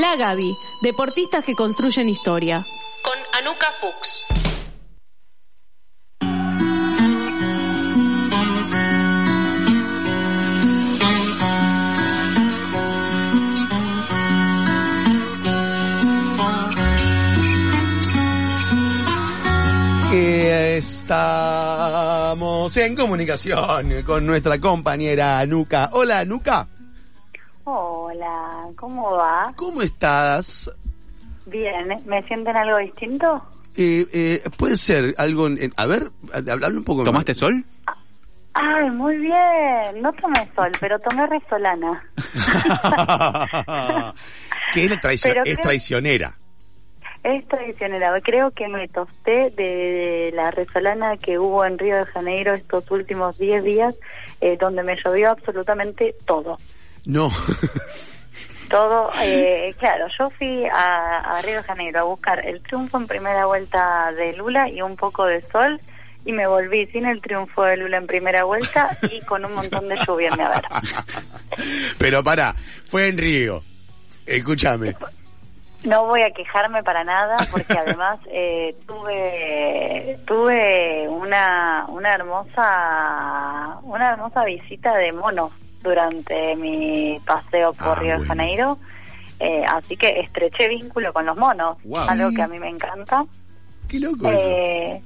La Gaby, deportistas que construyen historia. Con Anuka Fuchs. Estamos en comunicación con nuestra compañera Anuka. Hola, Anuka. Hola, ¿cómo va? ¿Cómo estás? Bien, ¿me sienten algo distinto? Eh, eh, puede ser algo. en- a ver, hablarme un poco. ¿Tomaste sol? Ay, muy bien. No tomé sol, pero tomé resolana. que es, traicio- Pero es creo- traicionera. Es tradicional. Creo que me tosté de la resolana que hubo en Río de Janeiro estos últimos 10 días, eh, donde me llovió absolutamente todo. No. Todo, eh, claro, yo fui a, a Río de Janeiro a buscar el triunfo en primera vuelta de Lula y un poco de sol y me volví sin el triunfo de Lula en primera vuelta y con un montón de lluvia en mi haber. Pero pará, fue en Río. Escúchame. No voy a quejarme para nada porque además eh, tuve tuve una una hermosa una hermosa visita de monos durante mi paseo por Ah, Río de bueno. Janeiro. Eh, así que estreché vínculo con los monos, Wow. algo que a mí me encanta. Qué loco eso. Eh,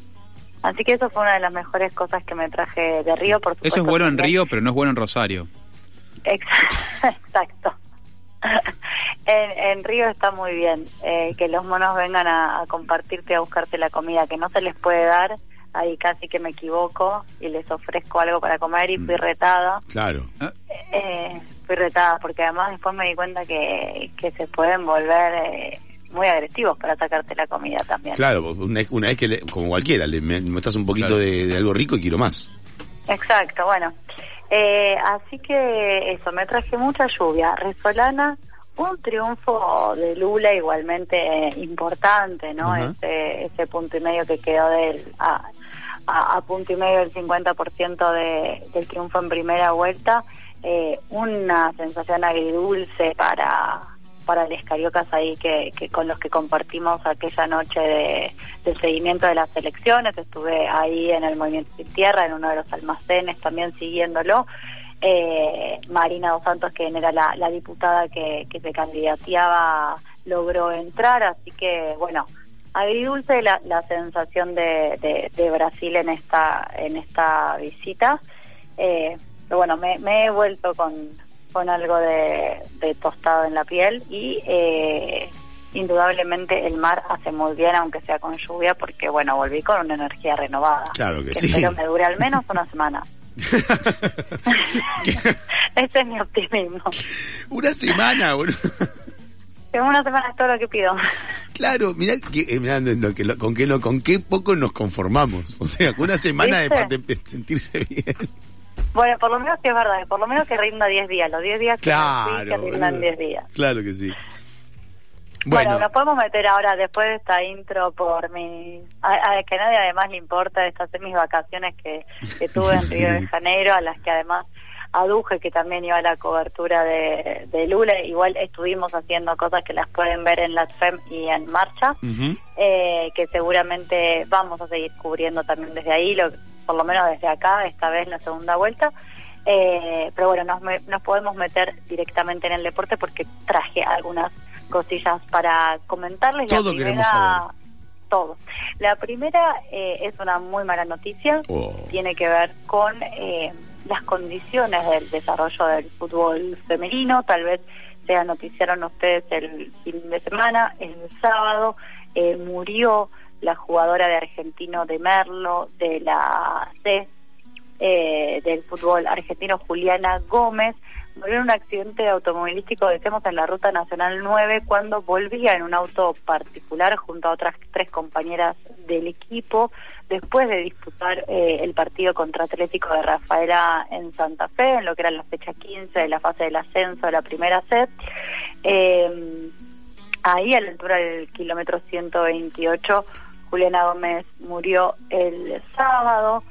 así que eso fue una de las mejores cosas que me traje de Río. Por Eso es bueno en Río, pero no es bueno en Rosario. Exacto. Exacto. En, en Río está muy bien eh, que los monos vengan a, a compartirte, a buscarte la comida que no se les puede dar. Ahí casi que me equivoco y les ofrezco algo para comer y fui retada. Claro. Eh, fui retada porque además después me di cuenta que, que se pueden volver eh, muy agresivos para sacarte la comida también. Claro, una, vez- una vez que, le- como cualquiera, le me- muestras un poquito Claro. de, de algo rico y quiero más. Exacto, bueno. Eh, así que eso, me traje mucha lluvia. Resolana, un triunfo de Lula igualmente importante, ¿no? Ajá. Ese, ese punto y medio que quedó del, a, a, punto y medio del 50% de, del triunfo en primera vuelta. Eh, una sensación agridulce para para los cariocas ahí que, que con los que compartimos aquella noche de, del seguimiento de las elecciones. Estuve ahí en el Movimiento Sin Tierra, en uno de los almacenes, también siguiéndolo. Eh, Marina Dos Santos, quien era la, la diputada que, que se candidateaba, logró entrar, así que bueno, agridulce la, la sensación de, de, de Brasil en esta en esta visita. Eh, pero bueno, me, me he vuelto con, con algo de, de tostado en la piel y eh, indudablemente el mar hace muy bien, aunque sea con lluvia, porque bueno, volví con una energía renovada. Claro que sí. Espero me dure al menos una semana. Ese es mi optimismo. Una semana, boludo. En una semana es todo lo que pido. Claro, mirá, que, eh, mirá lo que lo- con, qué, lo- con qué poco nos conformamos. O sea, una semana de, de- de sentirse bien. Bueno, por lo menos que es verdad, por lo menos que rinda 10 días. Los 10 días Claro. que rindan boludo. 10 días. Claro que sí. Bueno, Bueno, nos podemos meter ahora después de esta intro por mi... A, a que nadie además le importa estas mis vacaciones que, que tuve en Río de Janeiro, a las que además aduje que también iba a la cobertura de, de Lula. Igual estuvimos haciendo cosas que las pueden ver en la FEM y en Marcha, eh, que seguramente vamos a seguir cubriendo también desde ahí, lo, por lo menos desde acá, esta vez la segunda vuelta. Eh, pero bueno, nos, me- nos podemos meter directamente en el deporte porque traje algunas cosillas para comentarles. La Todo primera- queremos saber. Todo. La primera eh, es una muy mala noticia, Oh. tiene que ver con eh, las condiciones del desarrollo del fútbol femenino, tal vez se noticiaron ustedes el fin de semana, el sábado eh, murió la jugadora de Argentino de Merlo, de la C, eh, del fútbol argentino, Juliana Gómez, murió en un accidente automovilístico, decimos, en la Ruta Nacional 9, cuando volvía en un auto particular junto a otras tres compañeras del equipo, después de disputar eh, el partido contra Atlético de Rafaela en Santa Fe, en lo que era la fecha 15 de la fase del ascenso de la primera set. Eh, ahí, a la altura del kilómetro 128, Juliana Gómez murió el sábado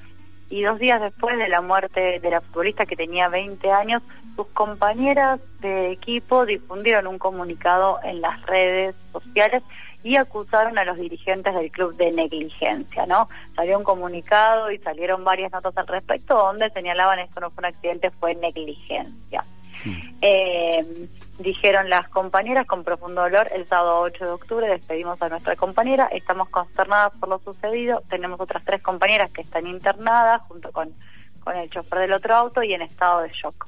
y dos días después de la muerte de la futbolista que tenía 20 años, sus compañeras de equipo difundieron un comunicado en las redes sociales y acusaron a los dirigentes del club de negligencia, ¿no? Salió un comunicado y salieron varias notas al respecto donde señalaban esto no fue un accidente, fue negligencia. Eh, dijeron las compañeras con profundo dolor, el sábado 8 de octubre despedimos a nuestra compañera, estamos consternadas por lo sucedido, tenemos otras tres compañeras que están internadas junto con, con el chofer del otro auto y en estado de shock.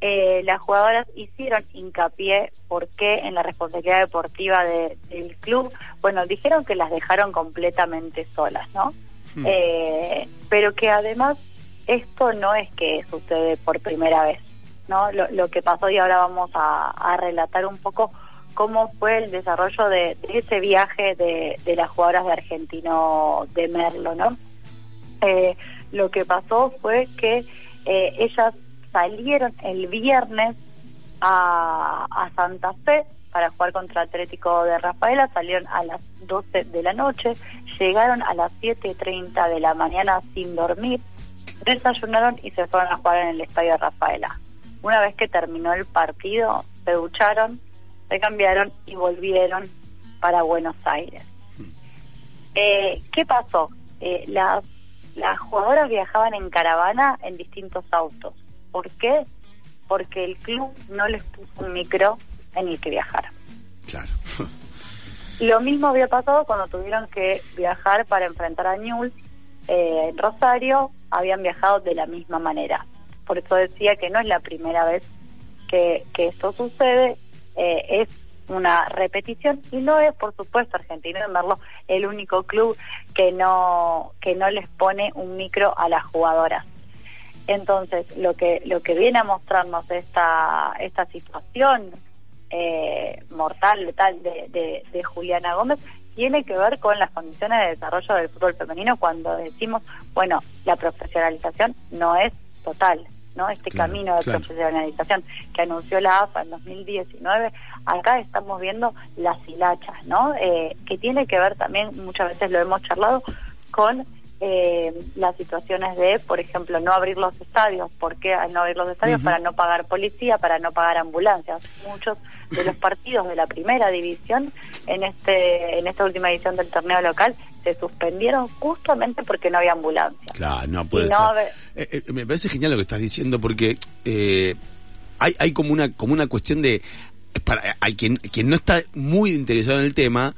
Eh, las jugadoras hicieron hincapié por qué en la responsabilidad deportiva del club, bueno, dijeron que las dejaron completamente solas, ¿no? Eh, pero que además esto no es que sucede por primera vez. ¿No? Lo, que pasó y ahora vamos a, relatar un poco cómo fue el desarrollo de, ese viaje de, las jugadoras de Argentino de Merlo, ¿no? Eh, lo que pasó fue que eh, ellas salieron el viernes a, a Santa Fe para jugar contra Atlético de Rafaela, salieron a las 12 de la noche, llegaron a las 7.30 de la mañana sin dormir, desayunaron y se fueron a jugar en el estadio de Rafaela. Una vez que terminó el partido, se ducharon, se cambiaron y volvieron para Buenos Aires. Eh, ¿Qué pasó? Eh, las, las jugadoras viajaban en caravana en distintos autos. ¿Por qué? Porque el club no les puso un micro en el que viajar. Claro. Lo mismo había pasado cuando tuvieron que viajar para enfrentar a Newell's eh, en Rosario, habían viajado de la misma manera. Por eso decía que no es la primera vez que, esto sucede, eh, es una repetición y no es por supuesto Argentino de Merlo el único club que no que no les pone un micro a las jugadoras. Entonces lo que lo que viene a mostrarnos esta esta situación eh, mortal letal de, de, de Juliana Gómez tiene que ver con las condiciones de desarrollo del fútbol femenino cuando decimos bueno la profesionalización no es total ¿no? Este camino de profesionalización que anunció la AFA en 2019, acá estamos viendo las hilachas, ¿no? Eh, que tiene que ver también, muchas veces lo hemos charlado, con eh, las situaciones de, por ejemplo, no abrir los estadios. ¿Por qué no abrir los estadios? Para no pagar policía, para no pagar ambulancias. Muchos de los partidos de la primera división en este en esta última edición del torneo local se suspendieron justamente porque no había ambulancia. Claro, no puede ser. Eh, eh, me parece genial lo que estás diciendo porque eh, hay, hay como una como una cuestión de para hay quien quien no está muy interesado en el tema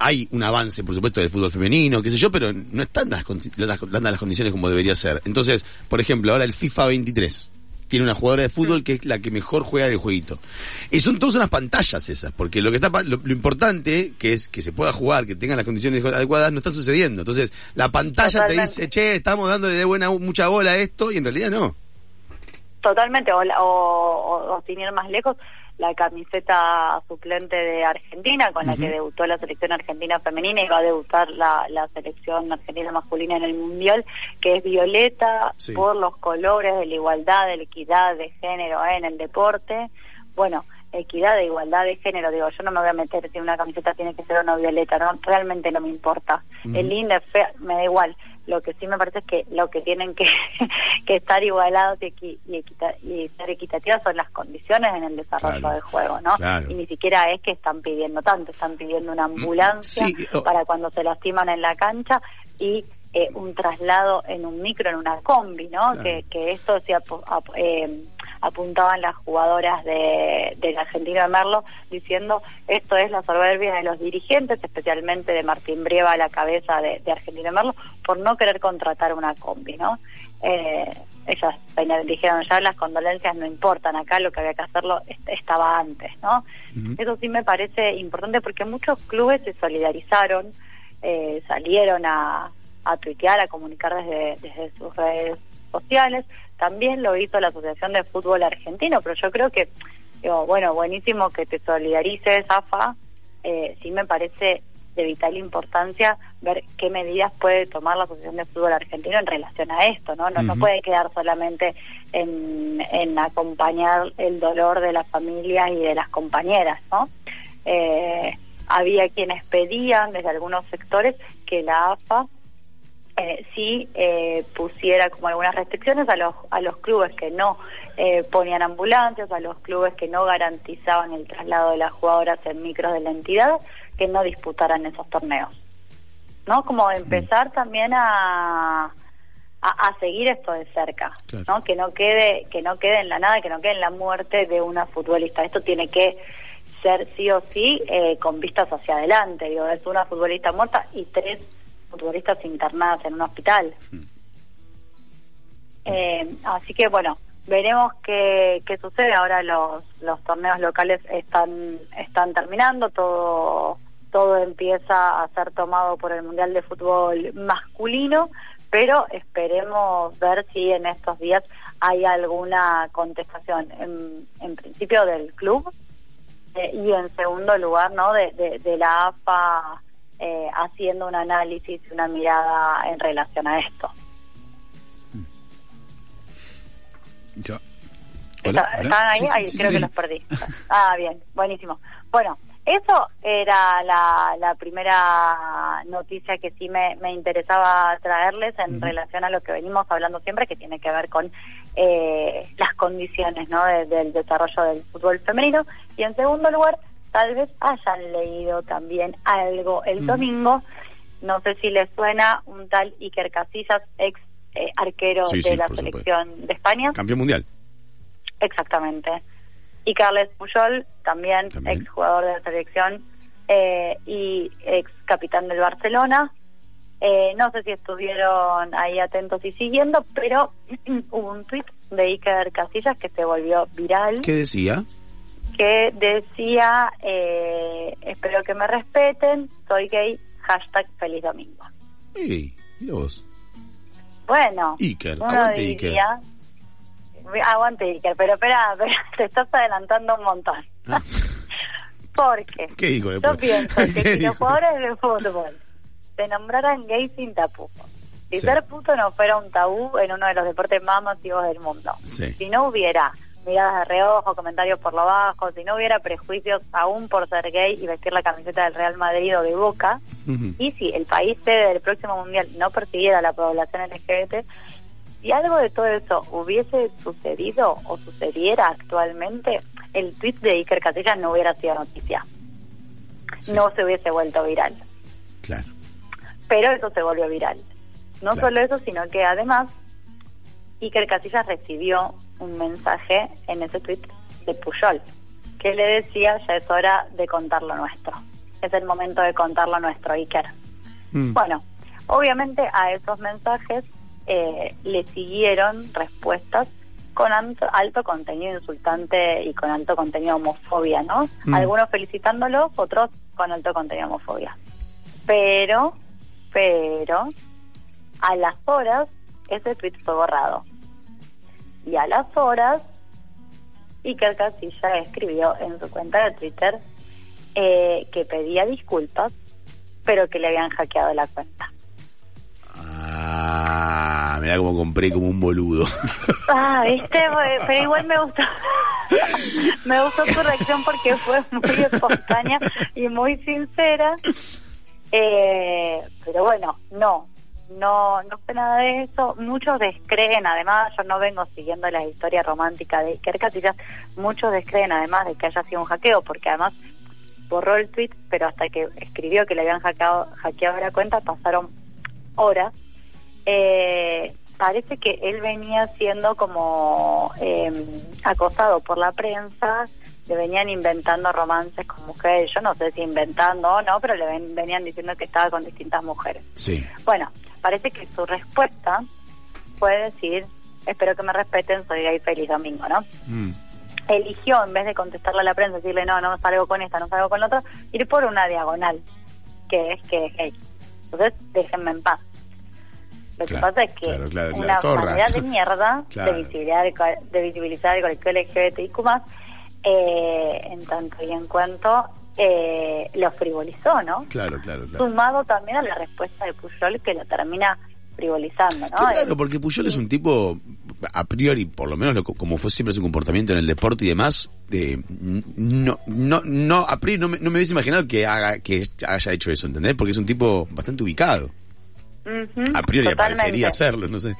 hay un avance, por supuesto, del fútbol femenino, qué sé yo, pero no están las, las, las condiciones como debería ser. Entonces, por ejemplo, ahora el FIFA 23 tiene una jugadora de fútbol mm. que es la que mejor juega el jueguito. Y son todas unas pantallas esas, porque lo que está lo, importante, que es que se pueda jugar, que tengan las condiciones adecuadas, no está sucediendo. Entonces, la pantalla te dice, che, estamos dándole de buena mucha bola a esto, y en realidad no. Totalmente, o, o, o sin ir más lejos, la camiseta suplente de Argentina, con la que debutó la selección argentina femenina y va a debutar la, la selección argentina masculina en el Mundial, que es violeta por los colores de la igualdad, de la equidad de género en el deporte. Bueno, equidad de igualdad de género, digo, yo no me voy a meter si una camiseta tiene que ser o no violeta, no realmente no me importa. El lindo es fea, me da igual. Lo que sí me parece es que lo que tienen que, que estar igualados y, y, ser equitativas son las condiciones en el desarrollo del juego, ¿no? Y ni siquiera es que están pidiendo tanto, están pidiendo una mm, ambulancia para cuando se lastiman en la cancha y eh, un traslado en un micro, en una combi, ¿no? Que, que esto se eh, apuntaban las jugadoras de, del Argentino de Merlo diciendo esto es la soberbia de los dirigentes, especialmente de Martín Brieva a la cabeza de, de Argentino de Merlo, por no querer contratar una combi, ¿no? Eh, ellas dijeron ya las condolencias no importan, acá lo que había que hacerlo estaba antes, ¿no? Eso sí me parece importante porque muchos clubes se solidarizaron, eh, salieron a, a tuitear, a comunicar desde, desde sus redes sociales, también lo hizo la Asociación de Fútbol Argentino, pero yo creo que, digo, bueno, buenísimo que te solidarices, AFA, eh, sí me parece de vital importancia ver qué medidas puede tomar la Asociación de Fútbol Argentino en relación a esto, ¿no? No, no puede quedar solamente en, en acompañar el dolor de las familias y de las compañeras, ¿no? Eh, había quienes pedían desde algunos sectores que la AFA eh, sí eh, pusiera como algunas restricciones a los, a los clubes que no eh, ponían ambulancias, a los clubes que no garantizaban el traslado de las jugadoras en micros de la entidad, que no disputaran esos torneos. ¿No? Como empezar también a, a, seguir esto de cerca, ¿no? Que no quede que no quede en la nada, que no quede en la muerte de una futbolista. Esto tiene que ser sí o sí eh, con vistas hacia adelante. Digo, es una futbolista muerta y tres futbolistas internadas en un hospital. Mm. Eh, así que bueno, veremos qué, qué sucede. Ahora los, los torneos locales están, están terminando, todo, todo empieza a ser tomado por el Mundial de Fútbol masculino, pero esperemos ver si en estos días hay alguna contestación, en, en principio del club eh, y en segundo lugar no de, de, de la AFA eh, haciendo un análisis, una mirada en relación a esto. ¿Estaban ahí? creo que los perdí. Ah, bien, buenísimo. Bueno, eso era la, la primera noticia que sí me, me interesaba traerles en relación a lo que venimos hablando siempre, que tiene que ver con eh, las condiciones ¿no? del desarrollo del fútbol femenino. Y en segundo lugar, tal vez hayan leído también algo el domingo. No sé si les suena un tal Iker Casillas, ex eh, arquero de la selección de España. Campeón mundial. Exactamente. Y Carles Puyol, también, ex jugador de la selección eh, y ex capitán del Barcelona. Eh, no sé si estuvieron ahí atentos y siguiendo, pero hubo un tweet de Iker Casillas que se volvió viral. ¿Qué decía? Que decía, eh, espero que me respeten, soy gay, hashtag feliz domingo. Sí, vos. Bueno, Iker, aguante Iker. Aguante Iker, pero espera, te estás adelantando un montón. Ah. Porque ¿Qué digo yo pienso que si los jugadores de fútbol se nombraran gay sin tapujos, si ser puto no fuera un tabú en uno de los deportes más masivos del mundo, si no hubiera miradas de reojo, comentarios por lo bajo, si no hubiera prejuicios aún por ser gay y vestir la camiseta del Real Madrid o de Boca, y si el país sede del próximo mundial no persiguiera a la población LGBT, si algo de todo eso hubiese sucedido o sucediera actualmente, el tweet de Iker Casillas no hubiera sido noticia. No se hubiese vuelto viral. Claro. Pero eso se volvió viral. No solo eso, sino que además Iker Casillas recibió un mensaje en ese tweet de Puyol, que le decía, ya es hora de contar lo nuestro. Es el momento de contar lo nuestro, Iker. Mm. Bueno, obviamente a esos mensajes eh, le siguieron respuestas con alto, contenido insultante y con alto contenido homofobia, ¿no? Mm. Algunos felicitándolo, otros con alto contenido homofobia. Pero, pero, a las horas, ese tweet fue borrado y a las horas Iker Casilla escribió en su cuenta de Twitter eh, que pedía disculpas, pero que le habían hackeado la cuenta. Ah, mira cómo compré como un boludo. Ah, viste, pero igual me gustó. me gustó tu reacción porque fue muy espontánea y muy sincera. Eh, pero bueno, no, no, no fue nada de eso. Muchos descreen, además, yo no vengo siguiendo la historia romántica de Iker muchos descreen además de que haya sido un hackeo, porque además borró el tweet, pero hasta que escribió que le habían hackeado, hackeado la cuenta pasaron horas. Eh, parece que él venía siendo como eh, acosado por la prensa, le venían inventando romances con mujeres, yo no sé si inventando o no, pero le venían diciendo que estaba con distintas mujeres. Sí. Bueno, parece que su respuesta fue decir, espero que me respeten, soy gay, feliz domingo, ¿no? Mm. Eligió, en vez de contestarle a la prensa, decirle, no, no salgo con esta, no salgo con la otra, ir por una diagonal, que es que es gay. Entonces, déjenme en paz. Lo que pasa es que una manera de mierda de, visibilizar, de visibilizar el colectivo LGBTIQ+, eh, en tanto y en cuanto eh, lo frivolizó, ¿no? Claro, claro, claro. Sumado también a la respuesta de Puyol que lo termina frivolizando, ¿no? Claro, porque Puyol es un tipo, a priori, por lo menos como fue siempre su comportamiento en el deporte y demás, de no, no, no, a priori no me, no me hubiese imaginado que haga, que haya hecho eso, ¿entendés? Porque es un tipo bastante ubicado. A priori parecería hacerlo, no sé.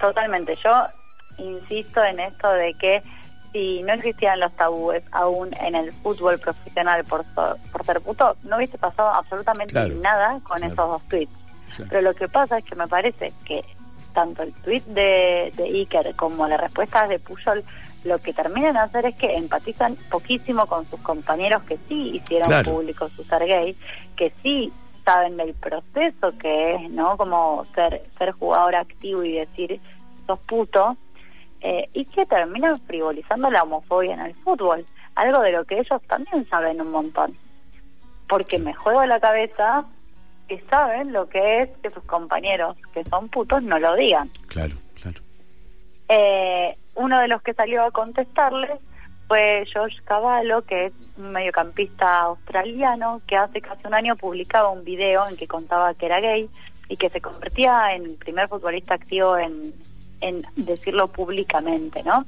totalmente. Yo insisto en esto de que si no existían los tabúes aún en el fútbol profesional por, por ser puto, no hubiese pasado absolutamente nada con esos dos tweets. Pero lo que pasa es que me parece que tanto el tweet de, de Iker como la respuesta de Puyol lo que terminan de hacer es que empatizan poquísimo con sus compañeros que sí hicieron público su ser gay, que sí saben del proceso que es, ¿no? Como ser, ser jugador activo y decir, sos puto, eh, y que terminan frivolizando la homofobia en el fútbol, algo de lo que ellos también saben un montón. Porque me juego la cabeza que saben lo que es que sus compañeros que son putos no lo digan. Claro, claro. Eh, uno de los que salió a contestarles fue George Cavallo, que es un mediocampista australiano que hace casi un año publicaba un video en que contaba que era gay y que se convertía en el primer futbolista activo en, en decirlo públicamente, ¿no?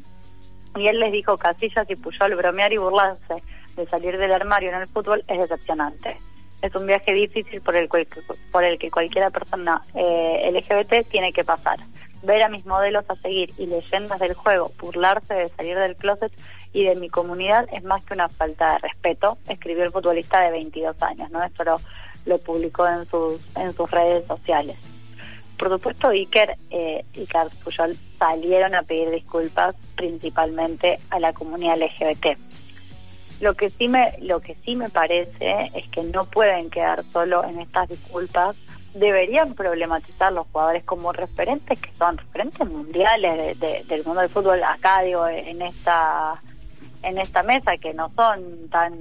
Y él les dijo, Casillas y Puyol bromear y burlarse de salir del armario en el fútbol es decepcionante. Es un viaje difícil por el, por el que cualquiera persona eh, LGBT tiene que pasar ver a mis modelos a seguir y leyendas del juego burlarse de salir del closet y de mi comunidad es más que una falta de respeto, escribió el futbolista de 22 años, ¿no? Esto lo, publicó en sus, en sus redes sociales. Por supuesto, Iker eh, y Carlos Puyol salieron a pedir disculpas principalmente a la comunidad LGBT. Lo que sí me, lo que sí me parece es que no pueden quedar solo en estas disculpas deberían problematizar los jugadores como referentes que son referentes mundiales del mundo del fútbol acá digo en esta en esta mesa que no son tan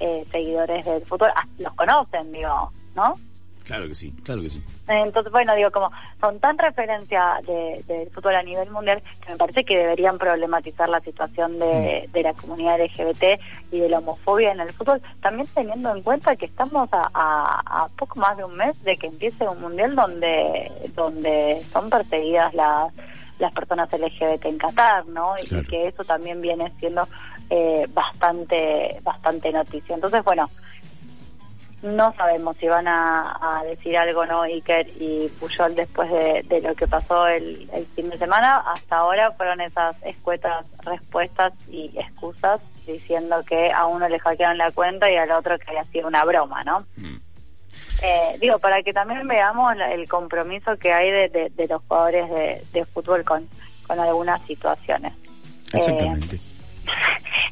eh, seguidores del fútbol los conocen digo no Claro que sí, claro que sí. Entonces, bueno, digo, como son tan referencia del de fútbol a nivel mundial que me parece que deberían problematizar la situación de, de, la comunidad LGBT y de la homofobia en el fútbol, también teniendo en cuenta que estamos a, a, poco más de un mes de que empiece un mundial donde, donde son perseguidas las, las personas LGBT en Qatar, ¿no? Y que eso también viene siendo eh, bastante, bastante noticia. Entonces, bueno, no sabemos si van a, decir algo, ¿no? Iker y Puyol después de, lo que pasó el, fin de semana. Hasta ahora fueron esas escuetas respuestas y excusas diciendo que a uno le hackearon la cuenta y al otro que había sido una broma, ¿no? Mm. Eh, digo, para que también veamos el compromiso que hay de, los jugadores de, fútbol con, con algunas situaciones. Exactamente.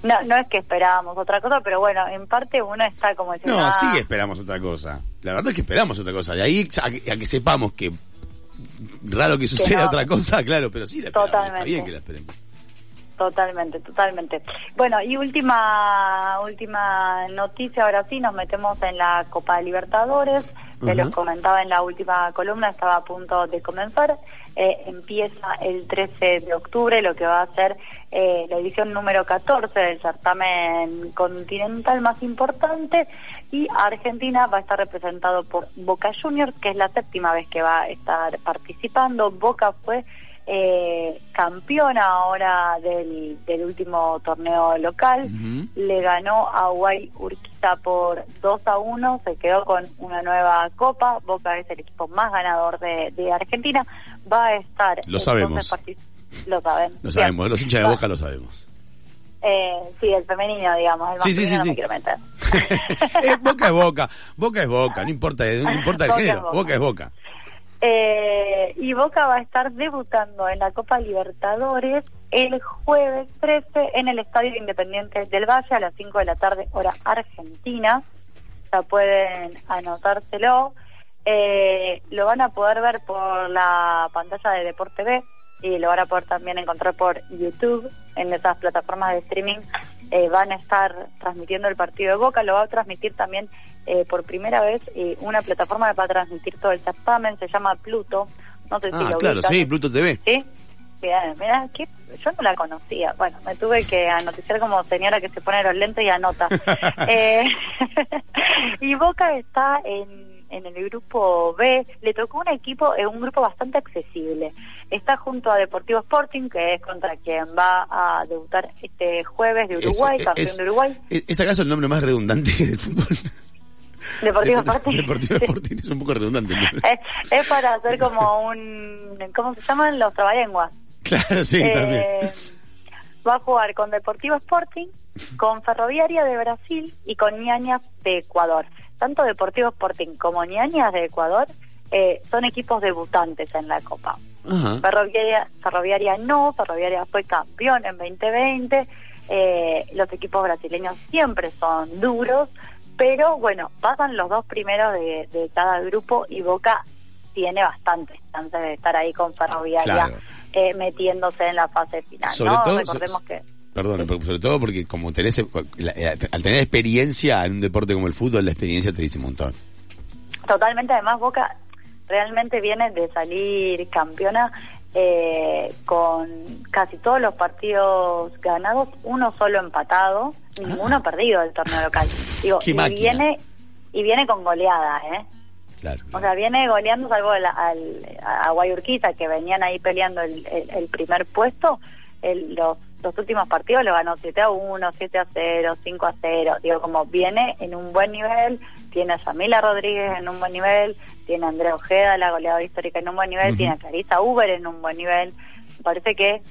No, no es que esperábamos otra cosa, pero bueno, en parte uno está como diciendo... No, sí esperamos otra cosa. La verdad es que esperamos otra cosa. De ahí a, que sepamos que raro que suceda otra cosa, claro, pero sí la esperamos. Totalmente. Está bien que la esperemos. Totalmente, totalmente. Bueno, y última última noticia, ahora sí, nos metemos en la Copa de Libertadores. Se los comentaba en la última columna, estaba a punto de comenzar. Eh, empieza el 13 de octubre, lo que va a ser eh, la edición número 14 del certamen continental más importante. Y Argentina va a estar representado por Boca Juniors, que es la séptima vez que va a estar participando. Boca fue eh, campeona ahora del, del último torneo local, le ganó a Guay Urquiza por 2 a 1, se quedó con una nueva copa, Boca es el equipo más ganador de, de Argentina, va a estar... Lo sabemos. Lo saben. Lo sabemos, los hinchas de Boca lo sabemos. Eh, sí, el femenino, digamos, el sí, sí, sí, no me quiero meter. boca es boca, boca es boca, no importa, no importa el género, boca es boca. Eh, y Boca va a estar debutando en la Copa Libertadores el jueves 13 en el Estadio Independiente del Valle a las 5 de la tarde, hora argentina. Ya pueden anotárselo. Eh, lo van a poder ver por la pantalla de Deporte B y lo van a poder también encontrar por YouTube en esas plataformas de streaming. Eh, van a estar transmitiendo el partido de Boca, lo va a transmitir también eh, por primera vez una plataforma que va a transmitir todo el certamen, se llama Pluto. No sé si ah, claro, sí, Pluto TV. Sí, Bien, mira, yo no la conocía. Bueno, me tuve que anoticiar como señora que se pone los lentes y anota. eh, y Boca está en, en el grupo B. Le tocó un equipo, eh, un grupo bastante accesible. Está junto a Deportivo Sporting, que es contra quien va a debutar este jueves de Uruguay, campeón de Uruguay. ¿Es acaso el nombre más redundante del fútbol? Deportivo Sporting. Deportivo Sporting es un poco redundante. es, es, para hacer como un... ¿Cómo se llaman? Los trabalenguas. Claro, sí, eh, también. Va a jugar con Deportivo Sporting, con Ferroviaria de Brasil y con Ñañas de Ecuador. Tanto Deportivo Sporting como Ñañas de Ecuador eh, son equipos debutantes en la Copa. Ferroviaria, Ferroviaria no, Ferroviaria fue campeón en 2020. Eh, los equipos brasileños siempre son duros, pero bueno, pasan los dos primeros de, cada grupo y Boca tiene bastante chance de estar ahí con Ferroviaria eh, metiéndose en la fase final. Sobre todo, Recordemos que... Perdón, sobre todo porque como tenés, eh, al tener experiencia en un deporte como el fútbol, la experiencia te dice un montón. Totalmente, además Boca realmente viene de salir campeona eh, con casi todos los partidos ganados, uno solo empatado, ninguno ah. perdido del torneo local. Digo, y viene y viene con goleada, ¿eh? O sea, viene goleando salvo al, a Guayurquiza, que venían ahí peleando el, el, primer puesto. El, los, los últimos partidos lo ganó 7 a 1, 7 a 0, 5 a 0. Digo, como viene en un buen nivel, tiene a Samila Rodríguez en un buen nivel, tiene a Andrea Ojeda, la goleadora histórica, en un buen nivel, tiene a Clarisa Uber en un buen nivel. parece que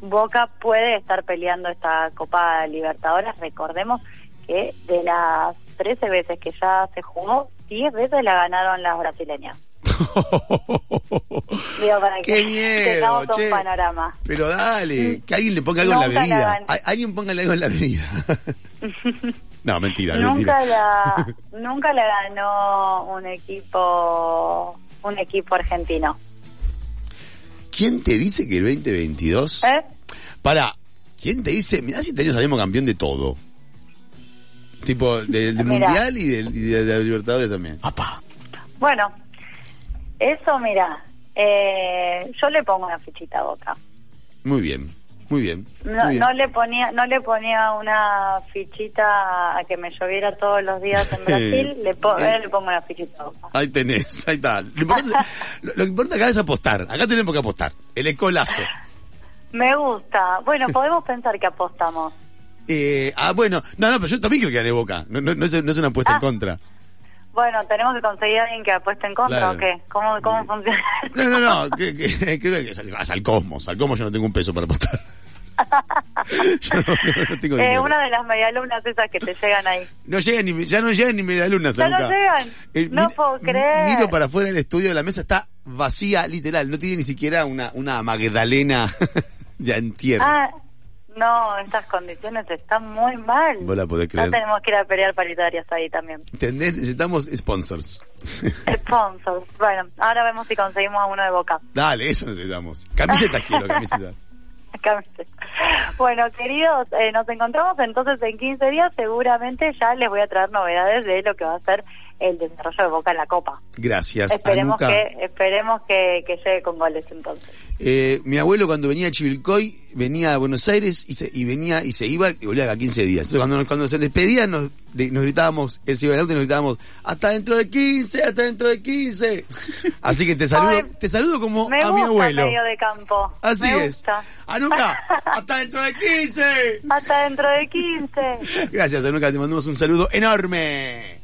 Boca puede estar peleando esta Copa Libertadores. Recordemos que de las 13 veces que ya se jugó, 10 veces la ganaron las brasileñas. Digo, para ¡Qué miedo! un panorama. Pero dale, que alguien le ponga algo en la bebida. alguien ponga algo en la bebida. no, mentira, nunca mentira. La, nunca la ganó un equipo un equipo argentino. ¿Quién te dice que el 2022? ¿Eh? Para, ¿quién te dice? Mirá si este salimos campeón de todo. Tipo, del, Mundial y, del, y de, la Libertadores también. ¡Apa! Bueno, eso, mira, eh, yo le pongo una fichita a Boca. Muy bien, muy bien. No, le ponía no le ponía una fichita a que me lloviera todos los días en Brasil, le, eh, le pongo una fichita a Boca. Ahí tenés, ahí está. Lo, que importa acá es apostar. Acá tenemos que apostar. El escolazo. Me gusta. Bueno, podemos pensar que apostamos. Eh, ah, bueno, no, no, pero yo también creo que haré Boca. No, no, no, es, no es una apuesta en ah. contra. Bueno, tenemos que conseguir a alguien que apueste en contra o qué? ¿Cómo, cómo funciona? No, no, no, que, al cosmos, al cosmos yo no tengo un peso para apostar. no, tengo eh, una de las medialunas esas que te llegan ahí. No llegan ni, ya no llegan ni medialunas. Ya no llegan. Eh, no puedo creer. Miro para afuera del estudio, la mesa está vacía, literal. No tiene ni siquiera una, una Magdalena ya en tierra. Ah, no, estas condiciones están muy mal. Vos la podés creer. No tenemos que ir a pelear paritarias ahí también. ¿Entendés? Necesitamos sponsors. Sponsors. Bueno, ahora vemos si conseguimos a uno de Boca. Dale, eso necesitamos. Camisetas quiero, camisetas. Bueno, queridos, eh, nos encontramos entonces en 15 días. Seguramente ya les voy a traer novedades de lo que va a ser el desarrollo de Boca en la Copa. Gracias. Esperemos que esperemos que, que llegue con goles entonces. Eh, mi abuelo cuando venía a Chivilcoy venía a Buenos Aires y, se, y venía y se iba y volvía a 15 días. Entonces cuando, cuando se despedía nos, nos gritábamos, él se iba al auto y nos gritábamos, hasta dentro de 15, hasta dentro de 15. Así que te saludo, te saludo como a mi abuelo. medio de campo. Así es. Anuka, hasta dentro de 15. Hasta dentro de 15. Gracias Anuka, te mandamos un saludo enorme.